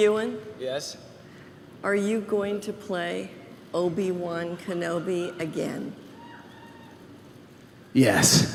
Ewan, Yes. are you going to play Obi-Wan Kenobi again? Yes.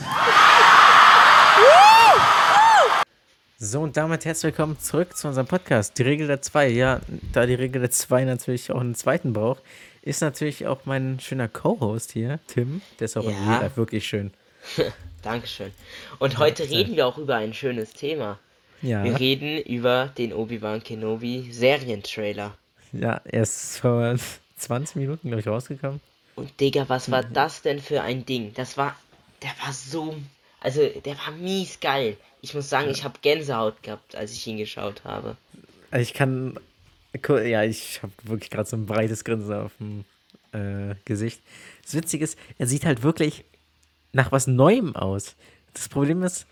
So, und damit herzlich willkommen zurück zu unserem Podcast. Die Regel der 2. Ja, da die Regel der 2 natürlich auch einen zweiten braucht, ist natürlich auch mein schöner Co-Host hier, Tim. Der ist auch in Ja. jeder wirklich schön. Dankeschön. Und heute bitte. reden wir auch über ein schönes Thema. Ja, Wir reden über den Obi-Wan Kenobi Serientrailer. ja, er ist vor 20 Minuten, glaube ich, rausgekommen. Und Digga, was war Mhm. das denn für ein Ding? Das war, der war so, also der war mies geil. Ich muss sagen, ich habe Gänsehaut gehabt, als ich ihn geschaut habe. Ich kann, ja, ich habe wirklich gerade so ein breites Grinsen auf dem äh, Gesicht. Das Witzige ist, er sieht halt wirklich nach was Neuem aus. Das Problem ist,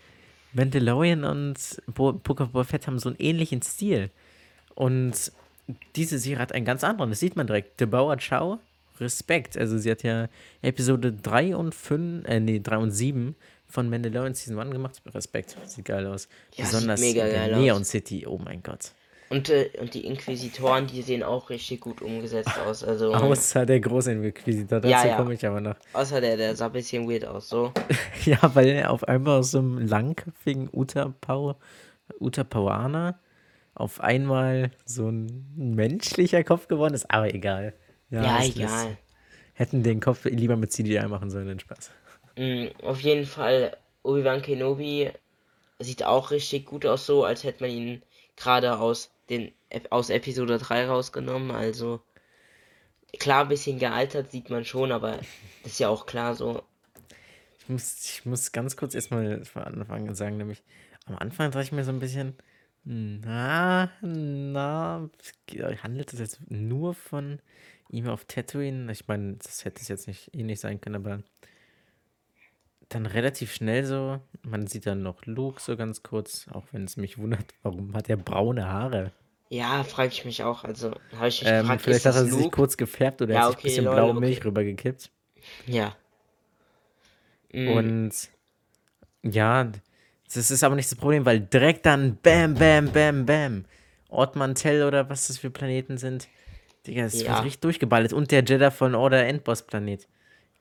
Mandalorian und Bo Book of Boba Fett haben so einen ähnlichen Stil. Und diese Serie hat einen ganz anderen. Das sieht man direkt. Debauer Chow, Respekt. Also sie hat ja Episode 3 und 5, äh, nee, 3 und 7 von Mandalorian Season 1 gemacht. Respekt. Sieht geil aus. Ja, sieht Besonders mega in der geil aus. Neon City. Oh mein Gott. Und, äh, und die Inquisitoren, die sehen auch richtig gut umgesetzt aus. Also, Außer der große Inquisitor, dazu Ja, ja. komme ich aber noch. außer der, der sah ein bisschen weird aus, so. Ja, weil er auf einmal aus so einem langköpfigen Utapau, Utapauaner auf einmal so ein menschlicher Kopf geworden ist, aber egal. Ja, ist- egal. hätten den Kopf lieber mit CGI machen sollen, den Spaß. Mm, Auf jeden Fall, Obi-Wan Kenobi sieht auch richtig gut aus, so als hätte man ihn gerade aus den aus Episode 3 rausgenommen. Also klar, ein bisschen gealtert sieht man schon, aber das ist ja auch klar so. Ich muss, ich muss ganz kurz erstmal von Anfang an sagen, nämlich am Anfang dachte ich mir so ein bisschen, na, na, handelt es jetzt nur von ihm auf Tatooine? Ich meine, das hätte es jetzt nicht ähnlich sein können, aber dann relativ schnell so, man sieht dann noch Luke so ganz kurz, auch wenn es mich wundert, warum hat er braune Haare? Ja, frage ich mich auch. Also habe ich mich Ähm, gefragt, vielleicht hat er das sich Luke? kurz gefärbt oder Ja, hat sich ein okay, bisschen lol, blaue okay. Milch rübergekippt. Ja. Mm, Und ja, das ist aber nicht das Problem, weil direkt dann Bam, Bam, Bam, Bam. Ort Mantell oder was das für Planeten sind. Digga, es Ja. wird richtig durchgeballert. Und der Jeddah von Order Endboss Planet.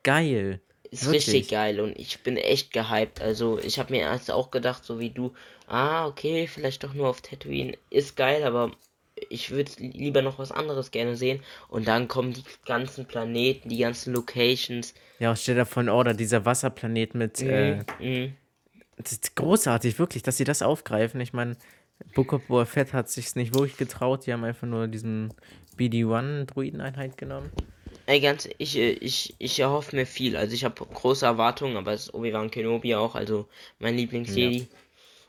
Geil. Ist Wirklich. richtig geil und ich bin echt gehypt. Also ich habe mir erst auch gedacht, so wie du, ah, okay, vielleicht doch nur auf Tatooine. Ist geil, aber ich würde lieber noch was anderes gerne sehen. Und dann kommen die ganzen Planeten, die ganzen Locations. Ja, aus Jeddah von Order, dieser Wasserplanet mit. Äh, Mhm. das ist großartig, wirklich, dass sie das aufgreifen. Ich meine, Book of Boba Fett hat sich nicht wirklich getraut. Die haben einfach nur diesen BD-1-Druideneinheit genommen. Ey, ganz, ich, äh, ich, ich erhoffe mir viel. Also ich habe große Erwartungen, aber es ist Obi-Wan Kenobi auch, also mein Lieblingsjedi.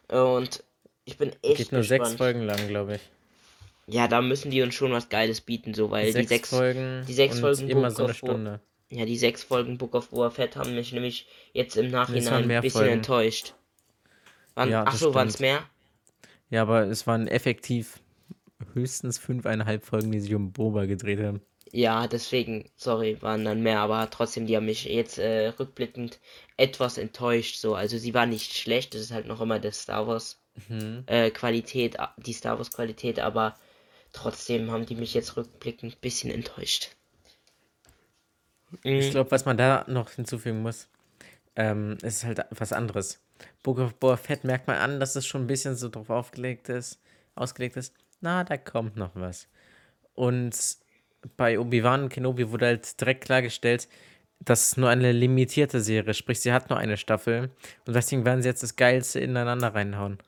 Und ich bin echt Geht nur gespannt. sechs Folgen lang, glaube ich. Ja, da müssen die uns schon was Geiles bieten, so, weil Sechs, die sechs Folgen. die sechs Folgen immer Book so eine Stunde. Ja, die sechs Folgen Book of Boba Fett haben mich nämlich jetzt im Nachhinein ein bisschen Folgen. enttäuscht. Waren, Ja, ach so, waren es mehr? Ja, aber es waren effektiv höchstens fünfeinhalb Folgen, die sich um Boba gedreht haben. Ja, deswegen, sorry, waren dann mehr, aber trotzdem, die haben mich jetzt äh, rückblickend etwas enttäuscht. So, also sie war nicht schlecht, das ist halt noch immer der Star Wars Mhm. äh, Qualität, die Star Wars Qualität, aber trotzdem haben die mich jetzt rückblickend ein bisschen enttäuscht. Ich Mhm. glaube, was man da noch hinzufügen muss, ähm, ist halt was anderes. Book of Boba Fett merkt man an, dass es schon ein bisschen so drauf aufgelegt ist, ausgelegt ist. Na, da kommt noch was. Und bei Obi-Wan Kenobi wurde halt direkt klargestellt, dass es nur eine limitierte Serie, sprich, sie hat nur eine Staffel. Und deswegen werden sie jetzt das Geilste ineinander reinhauen.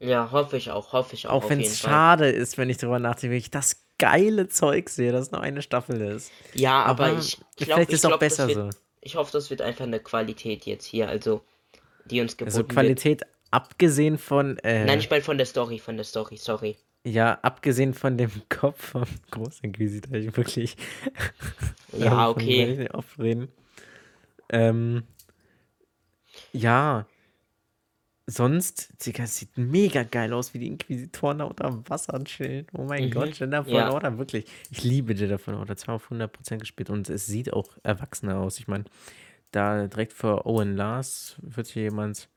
Ja, hoffe ich auch, hoffe ich auch. Auch wenn es Fall. schade ist, wenn ich darüber nachdenke, wenn ich das geile Zeug sehe, dass nur eine Staffel ist. Ja, aber, Aber ich, ich glaube, es auch glaub, besser wird, so. Ich hoffe, das wird einfach eine Qualität jetzt hier, also die uns geboten Also wird. Qualität abgesehen von, äh, Nein, ich meine von der Story, von der Story, sorry. Ja, abgesehen von dem Kopf vom Großinquisitor, ich wirklich. Ja, okay. oft reden. Ähm, ja, sonst, Digga, es sieht mega geil aus, wie die Inquisitoren da unter Wasser chillen. Oh mein Mhm. Gott, Jeddah von Ja. Order, wirklich. Ich liebe Jeddah von Order, zwar auf 100% gespielt und es sieht auch erwachsener aus. Ich meine, da direkt vor Owen Lars wird hier jemand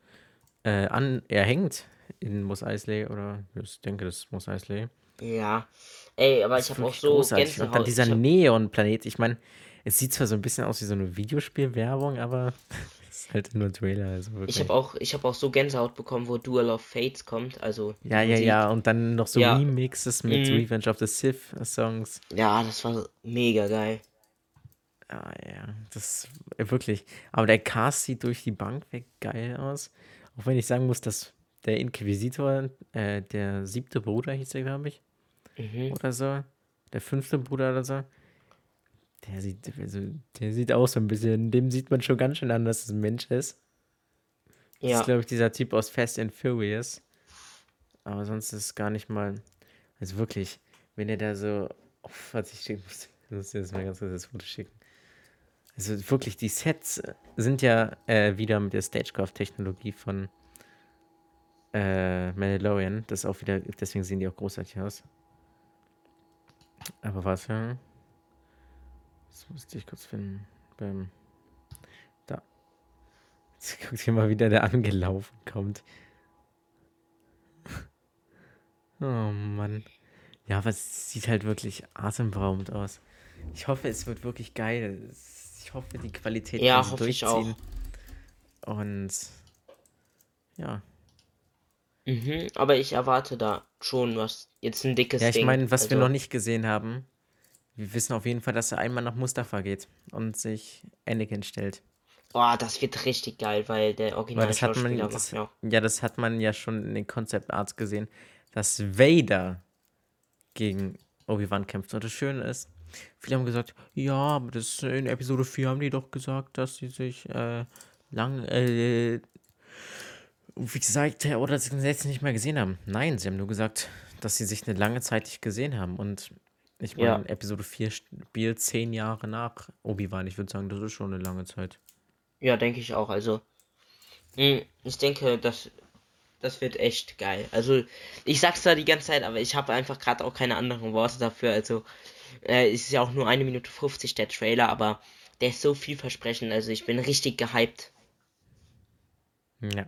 äh, an, erhängt in Mos Eisley oder ich denke, das ist Mos Eisley. Ja. Ey, aber Das ich habe auch so großartig. Und dann Gänsehaut. dieser Ich hab, Neon-Planet. Ich meine, es sieht zwar so ein bisschen aus wie so eine Videospielwerbung, aber es ist halt nur ein Trailer, also ich wirklich. habe auch, ich habe auch so Gänsehaut bekommen, wo Duel of Fates kommt. Also Ja, ja, ja. Und dann noch so Ja. Remixes mit Mhm. Revenge of the Sith-Songs. Ja, das war mega geil. Ah, ja, das wirklich. Aber der Cast sieht durch die Bank weg geil aus. Auch wenn ich sagen muss, dass der Inquisitor, äh, der siebte Bruder hieß der, glaube ich, Mhm. oder so. Der fünfte Bruder oder so. Der sieht, also, der sieht auch so ein bisschen, dem sieht man schon ganz schön an, dass es ein Mensch ist. Das Ja. ist, glaube ich, dieser Typ aus Fast and Furious. Aber sonst ist es gar nicht mal. Also wirklich, wenn er da so. Oh, warte, ich schick- muss muss jetzt mal ganz kurz das Foto schicken. Also wirklich, die Sets sind ja äh, wieder mit der Stagecraft-Technologie von äh, Mandalorian. Das ist auch wieder, deswegen sehen die auch großartig aus. Aber was ja. Das musste ich kurz finden. Beim. Da. Jetzt guckt hier mal wieder, der angelaufen kommt. Oh Mann. Ja, aber es sieht halt wirklich atemberaubend aus. Ich hoffe, es wird wirklich geil. Ich hoffe, die Qualität Ja, hoffe ich auch. durchziehen. Und ja. Mhm. Aber ich erwarte da schon was. Jetzt ein dickes Ja, ich Ding. meine, was wir Also, noch nicht gesehen haben, wir wissen auf jeden Fall, dass er einmal nach Mustafa geht und sich Anakin stellt. Oh, das wird richtig geil, weil der Weil das hat man, Originalschauspieler macht das, auch. ja, das hat man ja schon in den Concept Arts gesehen, dass Vader gegen Obi-Wan kämpft. Und das Schöne ist, viele haben gesagt, ja, aber das in Episode 4 haben die doch gesagt, dass sie sich äh, lang, äh, wie gesagt, oder sie jetzt nicht mehr gesehen haben. Nein, sie haben nur gesagt, dass sie sich eine lange Zeit nicht gesehen haben. Und ich Ja. meine, Episode 4 spielt zehn Jahre nach Obi-Wan. Ich würde sagen, das ist schon eine lange Zeit. Ja, denke ich auch. Also, ich denke, das, das wird echt geil. Also, ich sag's da die ganze Zeit, aber ich habe einfach gerade auch keine anderen Worte dafür. Also, äh, es ist ja auch nur eine Minute 50 der Trailer, aber der ist so vielversprechend. Also, ich bin richtig gehypt. Ja.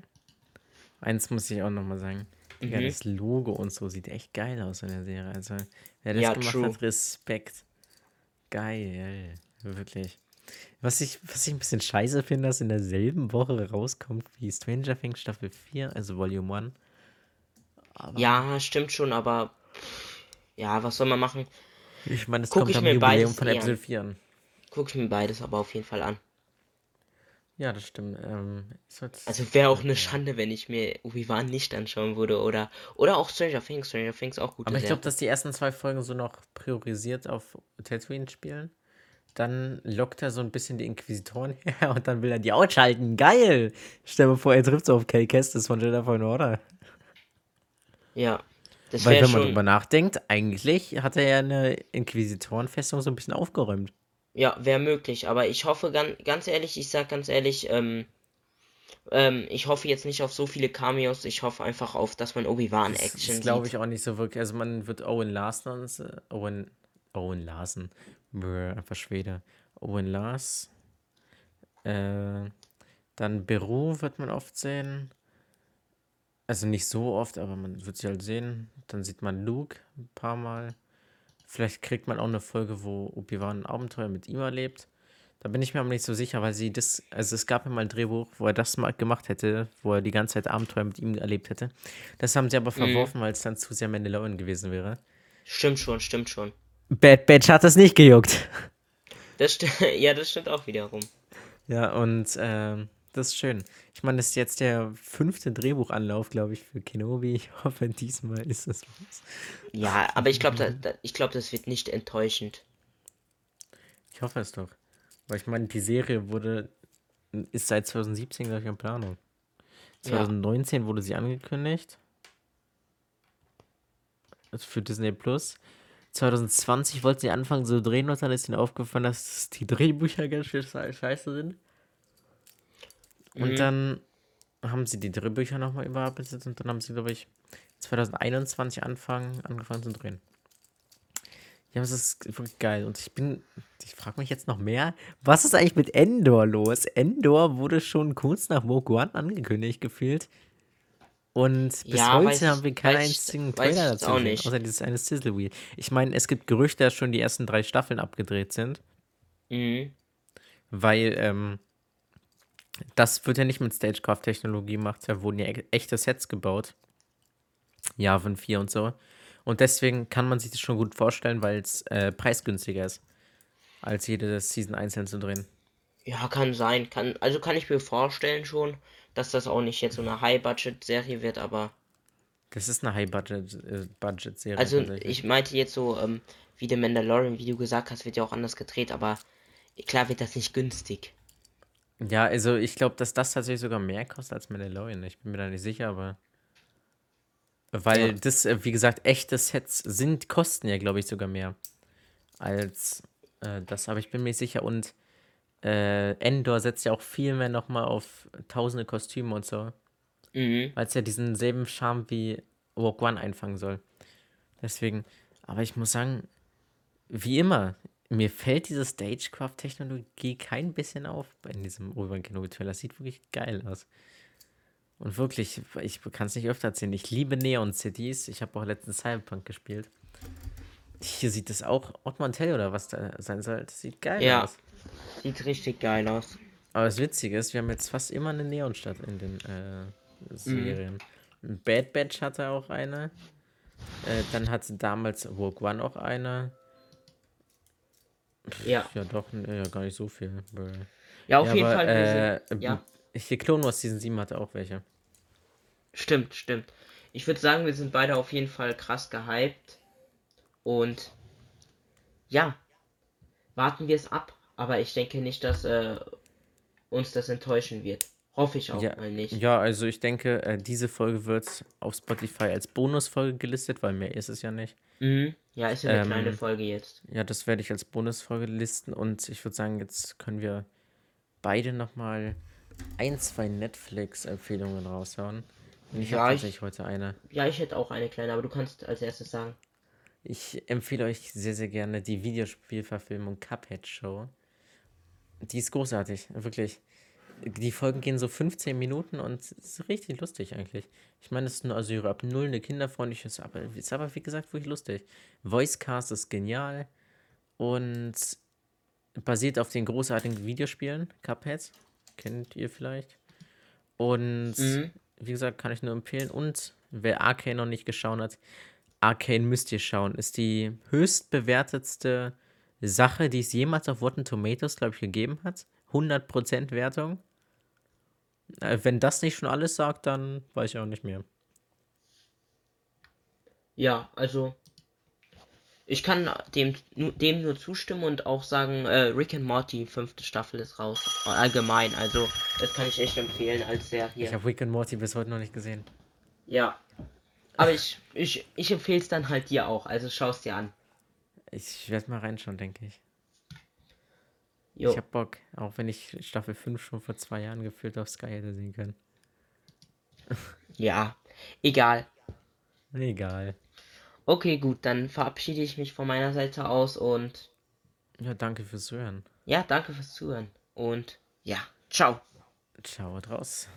Eins muss ich auch nochmal sagen. Digga, Mhm. das Logo und so sieht echt geil aus in der Serie. Also, wer das Ja, gemacht true. hat, Respekt. Geil. Wirklich. Was ich, was ich ein bisschen scheiße finde, dass in derselben Woche rauskommt wie Stranger Things Staffel 4, also Volume 1. Aber Ja, stimmt schon, aber ja, was soll man machen? ich meine, es guck kommt am Jubiläum beides von eher Episode an. 4 an. Guck ich mir beides aber auf jeden Fall an. Ja, das stimmt. Ähm, ich soll's- Also wäre auch eine Schande, wenn ich mir Obi-Wan nicht anschauen würde oder oder auch Stranger Things. Stranger Things auch gute Aber ich glaube, dass die ersten zwei Folgen so noch priorisiert auf Tatooine spielen. Dann lockt er so ein bisschen die Inquisitoren her und dann will er die ausschalten. Geil! Stell dir vor, er trifft so auf Cal Kestis von Jedi Fallen Order. Ja, das Weil, wenn man schon. drüber nachdenkt, eigentlich hat er ja eine Inquisitorenfestung so ein bisschen aufgeräumt. Ja, wäre möglich, aber ich hoffe ganz, ganz ehrlich, ich sag ganz ehrlich, ähm, ähm, ich hoffe jetzt nicht auf so viele Cameos, ich hoffe einfach auf, dass man Obi-Wan Das, Action das glaube ich sieht. auch nicht so wirklich. Also man wird Owen so- Owen, Owen Larson, Brr, einfach Schwede. Owen Lars, äh, dann Beru wird man oft sehen. Also nicht so oft, aber man wird sie halt sehen. Dann sieht man Luke ein paar Mal. Vielleicht kriegt man auch eine Folge, wo Obi-Wan ein Abenteuer mit ihm erlebt. Da bin ich mir aber nicht so sicher, weil sie das, also es gab ja mal ein Drehbuch, wo er das mal gemacht hätte, wo er die ganze Zeit Abenteuer mit ihm erlebt hätte. Das haben sie aber verworfen, weil es dann zu sehr Mandalorian gewesen wäre. Stimmt schon, stimmt schon. Bad Batch hat das nicht gejuckt. Das ja, das stimmt auch wiederum. Ja, und ähm, das ist schön. Ich meine, das ist jetzt der fünfte Drehbuchanlauf, glaube ich, für Kenobi. Ich hoffe, diesmal ist das was. Ja, aber ich glaube, da, da, ich glaube, das wird nicht enttäuschend. Ich hoffe es doch. Weil ich meine, die Serie wurde, ist seit 2017, glaube ich, in Planung. Ja. 2019 wurde sie angekündigt. Also für Disney Plus. 2020 wollten sie anfangen zu drehen und dann ist ihnen aufgefallen, dass die Drehbücher ganz schön sche- scheiße sind. Und Mhm. dann haben sie die Drehbücher nochmal überarbeitet und dann haben sie, glaube ich, 2021 anfangen, angefangen zu drehen. Ja, das ist wirklich geil. Und ich bin, ich frage mich jetzt noch mehr, was ist eigentlich mit Endor los? Endor wurde schon kurz nach Rogue One angekündigt, gefühlt. Und bis Ja, heute ich- haben wir keinen einzigen Trailer dazu auch nicht. außer dieses eine Sizzle Wheel. Ich meine, es gibt Gerüchte, dass schon die ersten drei Staffeln abgedreht sind, Mhm. weil ähm, das wird ja nicht mit Stagecraft-Technologie gemacht, da wurden ja e- echte Sets gebaut. Javan 4 und so. Und deswegen kann man sich das schon gut vorstellen, weil es äh, preisgünstiger ist, als jede Season einzeln zu drehen. Ja, kann sein. Kann, also kann ich mir vorstellen schon, dass das auch nicht jetzt so eine High-Budget-Serie wird, aber. Das ist eine High-Budget-Serie. Also tatsächlich. ich meinte jetzt so, ähm, wie der Mandalorian, wie du gesagt hast, wird ja auch anders gedreht, aber klar wird das nicht günstig. Ja, also ich glaube, dass das tatsächlich sogar mehr kostet als Mandalorian. Ich bin mir da nicht sicher, aber. Weil Ja. das, äh, wie gesagt, echte Sets sind, kosten ja, glaube ich, sogar mehr als äh, das. Aber ich bin mir nicht sicher. Und äh, Endor setzt ja auch viel mehr nochmal auf tausende Kostüme und so. Mhm. Weil es ja diesen selben Charme wie Rogue One einfangen soll. Deswegen, aber ich muss sagen, wie immer, mir fällt diese Stagecraft-Technologie kein bisschen auf in diesem Obi-Wan Kenobi-Trailer. Das sieht wirklich geil aus. Und wirklich, ich kann es nicht öfter erzählen. Ich liebe Neon Cities. Ich habe auch letztens Cyberpunk gespielt. Hier sieht es auch Odd Mantel oder was da sein soll. Das sieht geil Ja. aus. Sieht richtig geil aus. Aber das Witzige ist, wir haben jetzt fast immer eine Neonstadt in den äh, Serien. Bad Batch hatte auch eine. Äh, dann hatte damals Rogue One auch eine. Ja. Ja, doch, ja, gar nicht so viel. Bäh. Ja, auf ja, jeden aber, Fall. Äh, sind, ja, Hier Clone Wars Season 7 hatte auch welche. stimmt, stimmt. Ich würde sagen, wir sind beide auf jeden Fall krass gehypt. Und ja, warten wir es ab. Aber ich denke nicht, dass äh, uns das enttäuschen wird. Hoffe ich auch Ja, mal nicht. ja, also ich denke, äh, diese Folge wird auf Spotify als Bonusfolge gelistet, weil mehr ist es ja nicht. Mhm. Ja, ist ja eine Ähm, kleine Folge jetzt. Ja, das werde ich als Bonusfolge listen und ich würde sagen, jetzt können wir beide nochmal ein, zwei Netflix-Empfehlungen raushauen. Und ich Ja, habe ich- tatsächlich heute eine. Ja, ich hätte auch eine kleine, aber du kannst als erstes sagen. Ich empfehle euch sehr, sehr gerne die Videospielverfilmung Cuphead Show. Die ist großartig, wirklich. Die Folgen gehen so 15 Minuten und es ist richtig lustig eigentlich. Ich meine, es ist nur also ab null eine kinderfreundliche, ist aber, ist aber wie gesagt wirklich lustig. Voicecast ist genial und basiert auf den großartigen Videospielen Cuphead. Kennt ihr vielleicht? Und Mhm. wie gesagt, kann ich nur empfehlen. Und wer Arcane noch nicht geschaut hat, Arcane müsst ihr schauen. Ist die höchst bewertetste Sache, die es jemals auf Rotten Tomatoes, glaube ich, gegeben hat. 100% Wertung. Äh, wenn das nicht schon alles sagt, dann weiß ich auch nicht mehr. Ja, also ich kann dem, dem nur zustimmen und auch sagen, äh, Rick and Morty, fünfte Staffel ist raus. Allgemein, also das kann ich echt empfehlen als Ich Serie. habe Rick and Morty bis heute noch nicht gesehen. Ja. Aber ich, ich, ich empfehle es dann halt dir auch, also schau es dir an. Ich werde mal reinschauen, denke ich. Jo. Ich habe Bock, auch wenn ich Staffel 5 schon vor zwei Jahren gefühlt auf Sky hätte sehen können. Ja, egal. Egal. Okay, gut, dann verabschiede ich mich von meiner Seite aus und Ja, danke fürs Hören. ja, danke fürs Zuhören. Und ja, ciao. Ciao, raus.